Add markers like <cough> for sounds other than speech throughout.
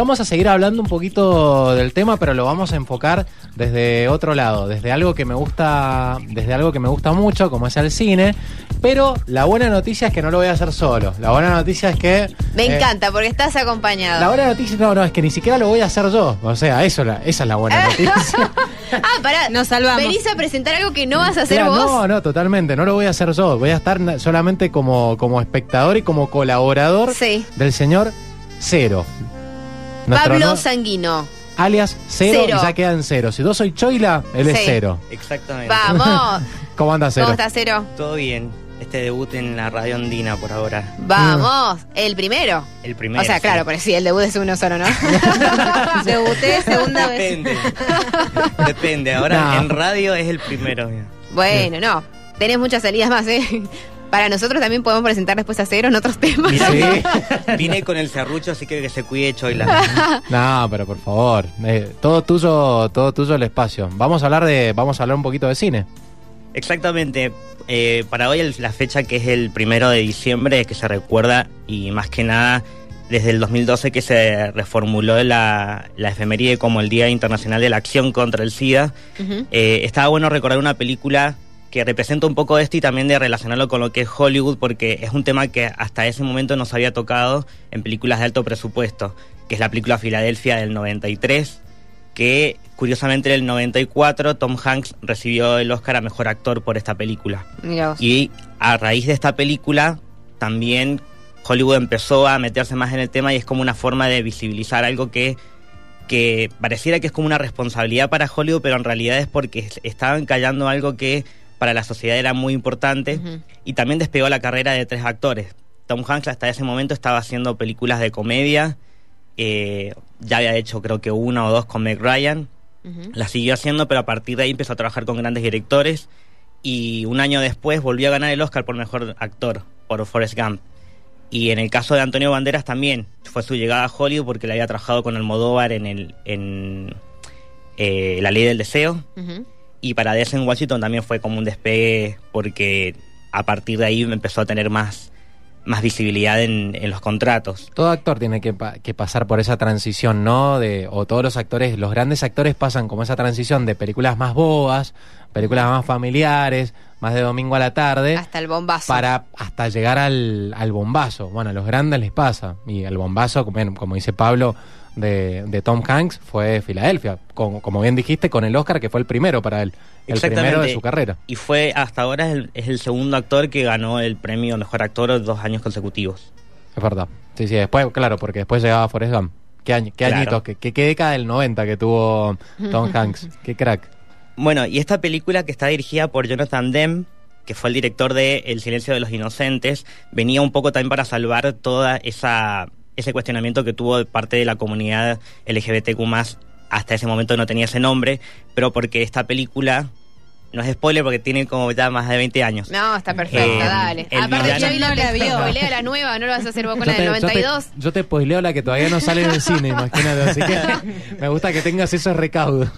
Vamos a seguir hablando un poquito del tema, pero lo vamos a enfocar desde otro lado, desde algo que me gusta, desde algo que me gusta mucho, como es el cine. Pero la buena noticia es que no lo voy a hacer solo. La buena noticia es que. Me eh, encanta, porque estás acompañado. La buena noticia, no, no, es que ni siquiera lo voy a hacer yo. O sea, eso, la- esa es la buena <laughs> noticia. ah, pará. Nos salvamos. Venís a presentar algo que no vas a hacer vos. No, no, totalmente. No lo voy a hacer yo. Voy a estar solamente como, como espectador y como colaborador Sí. del señor Cero. Nuestro Pablo no- Sanguino. alias Cero, Cero. y ya quedan cero. Si yo soy Choila, él es Sí. Cero. Exactamente. Vamos. <laughs> ¿Cómo anda Cero? ¿Cómo estás, Cero? Todo bien. Este debut en la radio andina por ahora. Vamos. El primero. El primero. o sea, sí. claro, pero sí, el debut es uno solo, ¿no? <laughs> Debuté segunda vez. Depende. Depende. Ahora No. en radio es el primero. mira. bueno, no. Tenés muchas salidas más, ¿eh? Para nosotros también podemos presentar después a Cero en otros temas. Sí. <laughs> vine con el serrucho, así que que se cuide Choila. <laughs> No, pero por favor, eh, todo tuyo, todo tuyo el espacio. Vamos a hablar de, vamos a hablar un poquito de cine. Exactamente. Eh, para hoy el- la fecha que es el primero de diciembre que se recuerda y más que nada desde el 2012 que se reformuló la, la efeméride como el Día Internacional de la Acción contra el SIDA. Eh, estaba bueno recordar una película que representa un poco esto y también de relacionarlo con lo que es Hollywood, porque es un tema que hasta ese momento no se había tocado en películas de alto presupuesto, que es la película Filadelfia del 93, que curiosamente en el 94 Tom Hanks recibió el Oscar a Mejor Actor por esta película. Vos. Y a raíz de esta película también Hollywood empezó a meterse más en el tema y es como una forma de visibilizar algo que, que pareciera que es como una responsabilidad para Hollywood, pero en realidad es porque es- estaban callando algo que para la sociedad era muy importante y también despegó la carrera de tres actores. Tom Hanks hasta ese momento estaba haciendo películas de comedia, eh, ya había hecho creo que una o dos con Meg Ryan, la siguió haciendo, pero a partir de ahí empezó a trabajar con grandes directores y un año después volvió a ganar el Oscar por mejor actor por Forrest Gump. Y en el caso de Antonio Banderas también fue su llegada a Hollywood porque le había trabajado con Almodóvar en el en eh, La Ley del Deseo. Y para Denzel Washington también fue como un despegue porque a partir de ahí empezó a tener más más visibilidad en, en los contratos. Todo actor tiene que, pa- que pasar por esa transición, ¿no? De, o todos los actores, los grandes actores pasan como esa transición de películas más bobas, películas más familiares, más de domingo a la tarde, Hasta el bombazo. para hasta llegar al, al bombazo. Bueno, a los grandes les pasa. Y el bombazo, como, como dice Pablo, de, de Tom Hanks fue Filadelfia. Como, como bien dijiste, con el Oscar, que fue el primero para él. El primero de su carrera. Y fue hasta ahora es el, es el segundo actor que ganó el premio Mejor Actor dos años consecutivos. Es verdad. Sí, sí, después, claro, porque después llegaba Forrest Gump. ¿Qué, año, qué Claro. añitos? ¿Qué, qué, qué década del 90 que tuvo Tom <laughs> Hanks? ¿Qué crack? Bueno, y esta película que está dirigida por Jonathan Demme, que fue el director de El silencio de los inocentes, venía un poco también para salvar toda esa ese cuestionamiento que tuvo de parte de la comunidad LGBTQ+, hasta ese momento no tenía ese nombre, pero porque esta película no es spoiler porque tiene como ya más de 20 años. No, está perfecto, Eh, dale. Aparte, villano- ya vi la, No la te vio. spoilea la nueva, no lo vas a hacer vos con la del yo, te, 92. yo te spoileo la que todavía no sale en el cine, imagínate. Así que me gusta que tengas esos recaudos.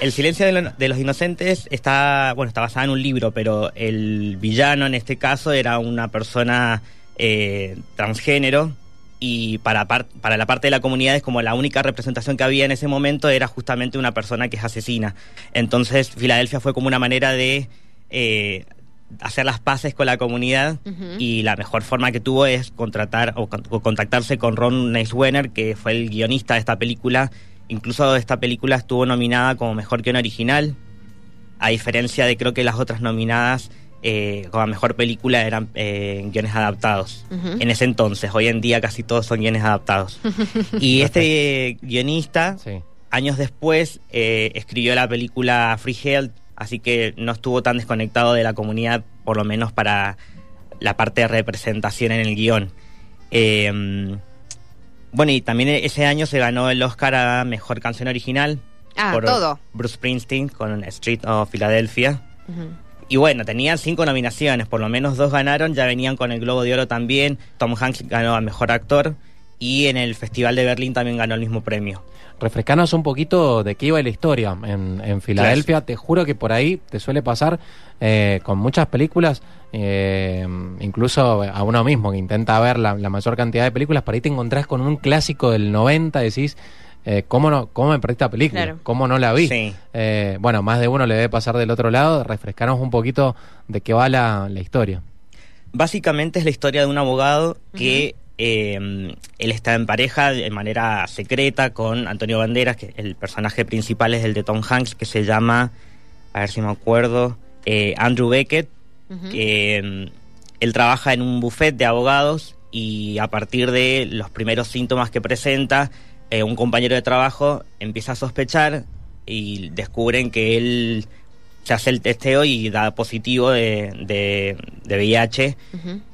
El silencio de, lo- de los inocentes está, bueno, está basada en un libro, pero el villano en este caso era una persona eh, transgénero y para, par- para la parte de la comunidad es como la única representación que había en ese momento era justamente una persona que es asesina. Entonces Filadelfia fue como una manera de eh, hacer las paces con la comunidad y la mejor forma que tuvo es contratar o, con- o contactarse con Ron Neiswenner, que fue el guionista de esta película. Incluso esta película estuvo nominada como mejor guion original, a diferencia de creo que las otras nominadas eh, como mejor película eran eh, guiones adaptados. En ese entonces, hoy en día casi todos son guiones adaptados. y este guionista, Sí. años después, eh, escribió la película Free Health, así que no estuvo tan desconectado de la comunidad, por lo menos para la parte de representación en el guion. Eh, bueno, y también ese año se ganó el Oscar a Mejor Canción Original Ah, por todo. Bruce Springsteen con Street of Philadelphia. Ujú. Y bueno, tenían cinco nominaciones, por lo menos dos ganaron, ya venían con el Globo de Oro también. Tom Hanks ganó a Mejor Actor y en el Festival de Berlín también ganó el mismo premio. Refrescanos un poquito de qué iba la historia en, en Filadelfia. Te juro que por ahí te suele pasar eh, con muchas películas, eh, incluso a uno mismo que intenta ver la, la mayor cantidad de películas, por ahí te encontrás con un clásico del 90, decís, eh, ¿cómo, no, ¿cómo me perdí esta película? Claro. ¿Cómo no la vi? Sí. Eh, bueno, más de uno le debe pasar del otro lado. Refrescanos un poquito de qué va la, la historia. Básicamente es la historia de un abogado que eh, él está en pareja de manera secreta con Antonio Banderas, que el personaje principal es el de Tom Hanks, que se llama, a ver si me acuerdo, eh, Andrew Beckett, que mm, él trabaja en un buffet de abogados y a partir de los primeros síntomas que presenta, eh, un compañero de trabajo empieza a sospechar y descubren que él se hace el testeo y da positivo de, de, de VIH.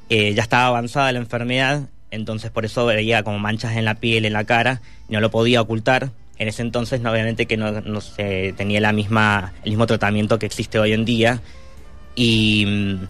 Eh, ya estaba avanzada la enfermedad, entonces por eso veía como manchas en la piel, en la cara, y no lo podía ocultar. En ese entonces, no, obviamente, que no, no se tenía la misma, el mismo tratamiento que existe hoy en día. Y mm,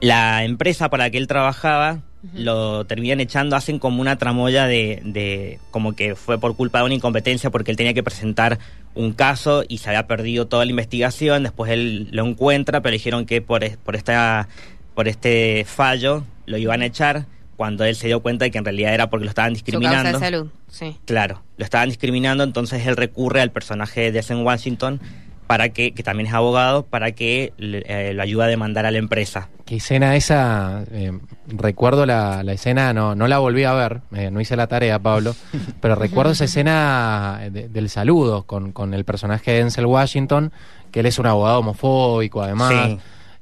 la empresa para la que él trabajaba lo terminan echando, hacen como una tramoya de, de como que fue por culpa de una incompetencia porque él tenía que presentar un caso y se había perdido toda la investigación, después él lo encuentra, pero dijeron que por, por, esta, por este fallo lo iban a echar cuando él se dio cuenta de que en realidad era porque lo estaban Su causa discriminando. de salud, sí. Claro, lo estaban discriminando, entonces él recurre al personaje de Washington para que, que también es abogado, para que le- eh, lo ayude a demandar a la empresa. ¿Qué escena esa? Eh, recuerdo la, la escena, no, no la volví a ver, eh, no hice la tarea, Pablo, <laughs> pero recuerdo esa escena de- del saludo con, con el personaje de Denzel Washington, que él es un abogado homofóbico además,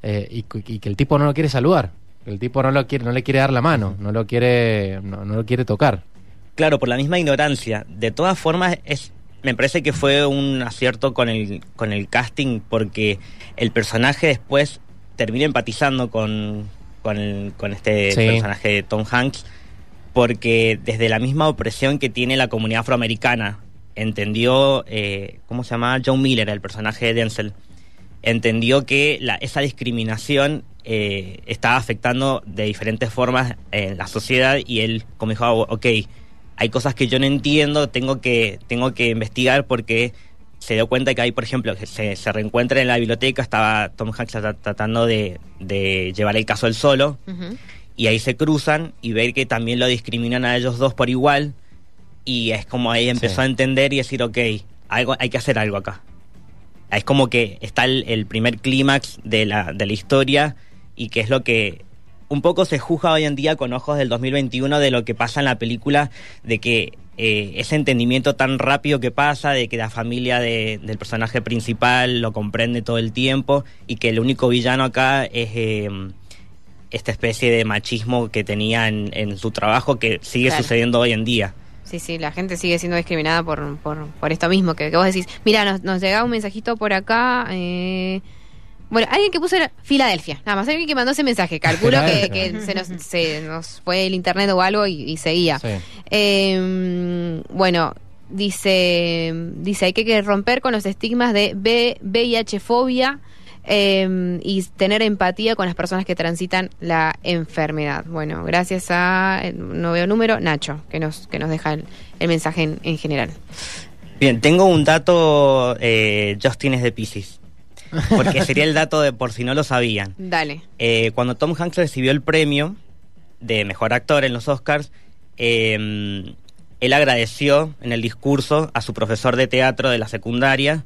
Sí. y, que el tipo no lo quiere saludar, el tipo no, lo quiere, no le quiere dar la mano, no lo quiere, no, no lo quiere tocar. Claro, por la misma ignorancia. De todas formas, es, me parece que fue un acierto con el, con el casting porque el personaje después termina empatizando con, con, el- con este Sí. personaje de Tom Hanks porque desde la misma opresión que tiene la comunidad afroamericana entendió, eh, ¿cómo se llama? John Miller, el personaje de Denzel, entendió que la, esa discriminación eh, estaba afectando de diferentes formas en la sociedad y él como dijo, "Ah, ok, hay cosas que yo no entiendo, tengo que, tengo que investigar porque se dio cuenta que hay, por ejemplo, que se, se reencuentra en la biblioteca, estaba Tom Hanks tra- tratando de, de llevar el caso él solo, y ahí se cruzan y ver que también lo discriminan a ellos dos por igual, y es como ahí empezó Sí. a entender y decir, ok, algo, hay que hacer algo acá. Es como que está el, el primer clímax de la, de la historia y que es lo que un poco se juzga hoy en día con ojos del 2021 de lo que pasa en la película, de que eh, ese entendimiento tan rápido que pasa, de que la familia de- del personaje principal lo comprende todo el tiempo y que el único villano acá es eh, esta especie de machismo que tenía en, en su trabajo que sigue Claro. sucediendo hoy en día. Sí, sí, la gente sigue siendo discriminada por, por, por esto mismo, que, que vos decís, mira, nos, nos llegaba un mensajito por acá, eh, bueno, alguien que puso era Filadelfia, nada más, alguien que mandó ese mensaje, calculo que, que se, nos, se nos fue el internet o algo y, y seguía. Sí. Eh, bueno, dice, dice, hay que romper con los estigmas de B- VIH-fobia eh, y tener empatía con las personas que transitan la enfermedad. Bueno, gracias a, no veo número, Nacho, que nos, que nos deja el, el mensaje en, en general. Bien, tengo un dato, eh, Justin es de Pisces, porque sería el dato de por si no lo sabían. Dale. Eh, cuando Tom Hanks recibió el premio de mejor actor en los Oscars, eh, él agradeció en el discurso a su profesor de teatro de la secundaria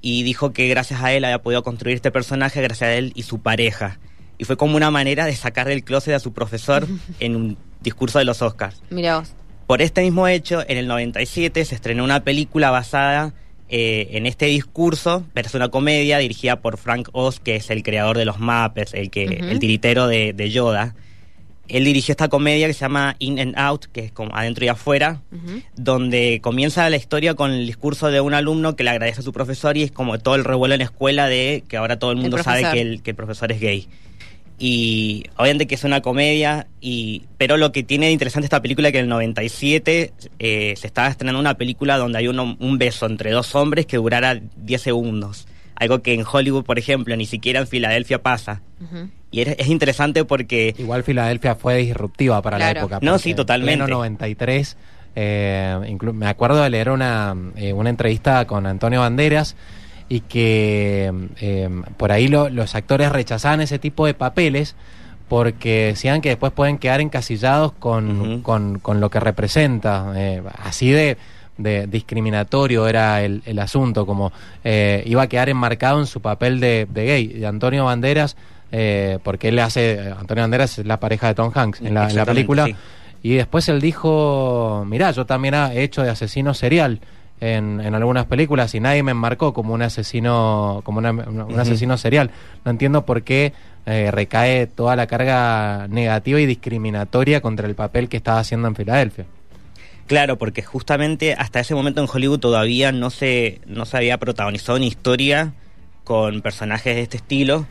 y dijo que gracias a él había podido construir este personaje, gracias a él y su pareja. Y fue como una manera de sacar del closet a su profesor <laughs> en un discurso de los Oscars. Mira vos. Por este mismo hecho, en el 97 se estrenó una película basada eh, en este discurso, pero es una comedia dirigida por Frank Oz, que es el creador de los Muppets, el, que, el tiritero de, de Yoda. Él dirigió esta comedia que se llama In and Out, que es como adentro y afuera, donde comienza la historia con el discurso de un alumno que le agradece a su profesor y es como todo el revuelo en la escuela de que ahora todo el El mundo sabe profesor. que el, que el profesor es gay. Y obviamente que es una comedia, y pero lo que tiene de interesante esta película es que en el 97 eh, se estaba estrenando una película donde hay uno- un beso entre dos hombres que durara 10 segundos. Algo que en Hollywood, por ejemplo, ni siquiera en Filadelfia pasa. Y es, es interesante porque Igual Filadelfia fue disruptiva para la época. No, sí, totalmente. En pleno 93, eh, inclu- me acuerdo de leer una, eh, una entrevista con Antonio Banderas y que eh, por ahí lo- los actores rechazaban ese tipo de papeles porque decían que después pueden quedar encasillados con, con, con lo que representa. eh, así de, de discriminatorio era el, el asunto, como eh, iba a quedar enmarcado en su papel de, de gay. Y Antonio Banderas, eh, porque él hace, Antonio Banderas es la pareja de Tom Hanks en la, en la Exactamente, película. sí. Y después él dijo, mirá, yo también he hecho de asesino serial en, en algunas películas y nadie me enmarcó como un asesino, como una- un asesino serial. No entiendo por qué eh, recae toda la carga negativa y discriminatoria contra el papel que estaba haciendo en Filadelfia. Claro, porque justamente hasta ese momento en Hollywood todavía no se, no se había protagonizado una historia con personajes de este estilo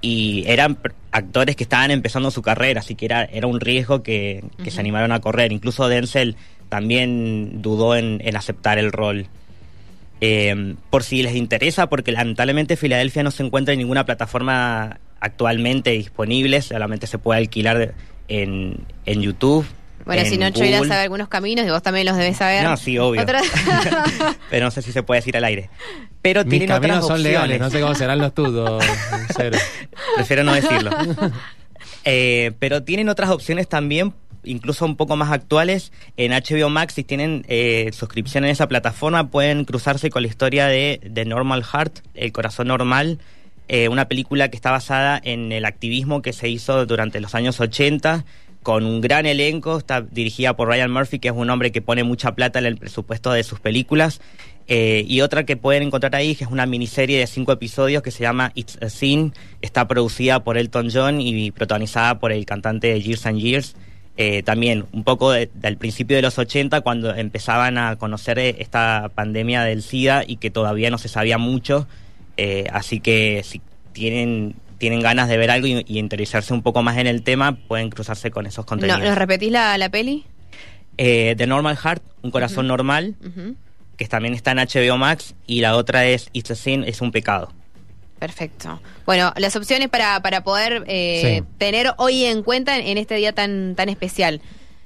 y eran actores que estaban empezando su carrera, así que era, era un riesgo que, que se animaron a correr. Incluso Denzel también dudó en, en aceptar el rol. Eh, por si les interesa, porque lamentablemente Filadelfia no se encuentra en ninguna plataforma actualmente disponible, solamente se puede alquilar en, en YouTube. Bueno, en si no, Choira Google. sabe algunos caminos y vos también los debes saber. No, sí, obvio. <laughs> Pero no sé si se puede decir al aire. Pero Mis tienen caminos otras son opciones. legales, no sé cómo serán los tuyos. <laughs> Prefiero no decirlo. <laughs> Eh, pero tienen otras opciones también, incluso un poco más actuales. En HBO Max, si tienen eh, suscripción en esa plataforma, pueden cruzarse con la historia de The Normal Heart, El Corazón Normal, eh, una película que está basada en el activismo que se hizo durante los años 80 con un gran elenco, está dirigida por Ryan Murphy, que es un hombre que pone mucha plata en el presupuesto de sus películas, eh, y otra que pueden encontrar ahí, que es una miniserie de cinco episodios que se llama It's a Sin, está producida por Elton John y protagonizada por el cantante de Years and Years. Eh, también un poco de- del principio de los 80, cuando empezaban a conocer eh, esta pandemia del SIDA y que todavía no se sabía mucho. Eh, así que si tienen, tienen ganas de ver algo y, y interesarse un poco más en el tema, pueden cruzarse con esos contenidos. ¿Nos repetís la, la peli? Eh, The Normal Heart, Un Corazón Normal, que también está en HBO Max, y la otra es It's a Sin, es un pecado. Perfecto. Bueno, las opciones para, para poder eh, Sí. tener hoy en cuenta en, en este día tan, tan especial.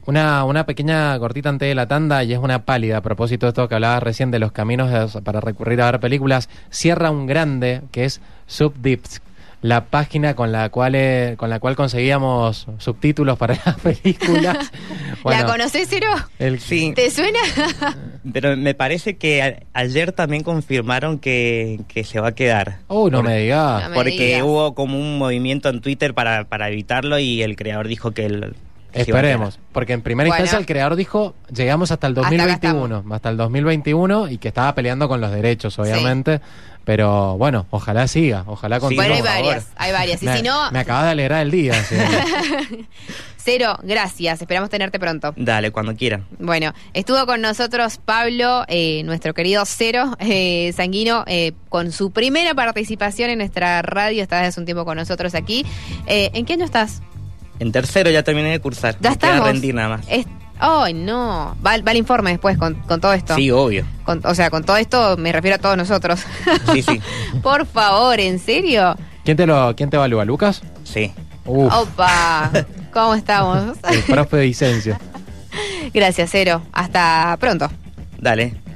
Una, una pequeña cortita antes de la tanda y es una pálida a propósito de esto que hablaba recién de los caminos de- para recurrir a ver películas. Cierra un grande que es Subdips, la página con la cual eh, con la cual conseguíamos subtítulos para <laughs> las películas. <laughs> ¿La conocés, Cero? el- Sí. ¿Te suena? <laughs> Pero me parece que a- ayer también confirmaron que, que se va a quedar. Uy, no me digas. No Porque hubo como un movimiento en Twitter para, para evitarlo y el creador dijo que el... Esperemos, porque en primera Bueno. instancia el creador dijo llegamos hasta el Hasta acá 2021, hasta, el 2021 y que estaba peleando con los derechos, obviamente. Pero bueno, ojalá siga, ojalá continúe. bueno, hay favor. varias, hay varias. Y me, si no, me acaba de alegrar el día. sí. <laughs> Cero, gracias. Esperamos tenerte pronto. Dale, cuando quieran. Bueno, estuvo con nosotros Pablo, eh, nuestro querido Cero <laughs> eh, Sanguino, eh, con su primera participación en nuestra radio. Está desde hace un tiempo con nosotros aquí. Eh, ¿En qué año estás? En tercero ya terminé de cursar. Ya Me queda estamos. rendir nada más. Es- Ay, no. Va, va el informe después con, con todo esto. Sí, obvio. Con- o sea, con todo esto me refiero a todos nosotros. Sí, sí. <laughs> Por favor, ¿en serio? ¿Quién te lo quién te evalúa, Lucas? Sí. Uf, Opa, <laughs> ¿cómo estamos? el profe de licencia. <laughs> Gracias, Cero. Hasta pronto. Dale.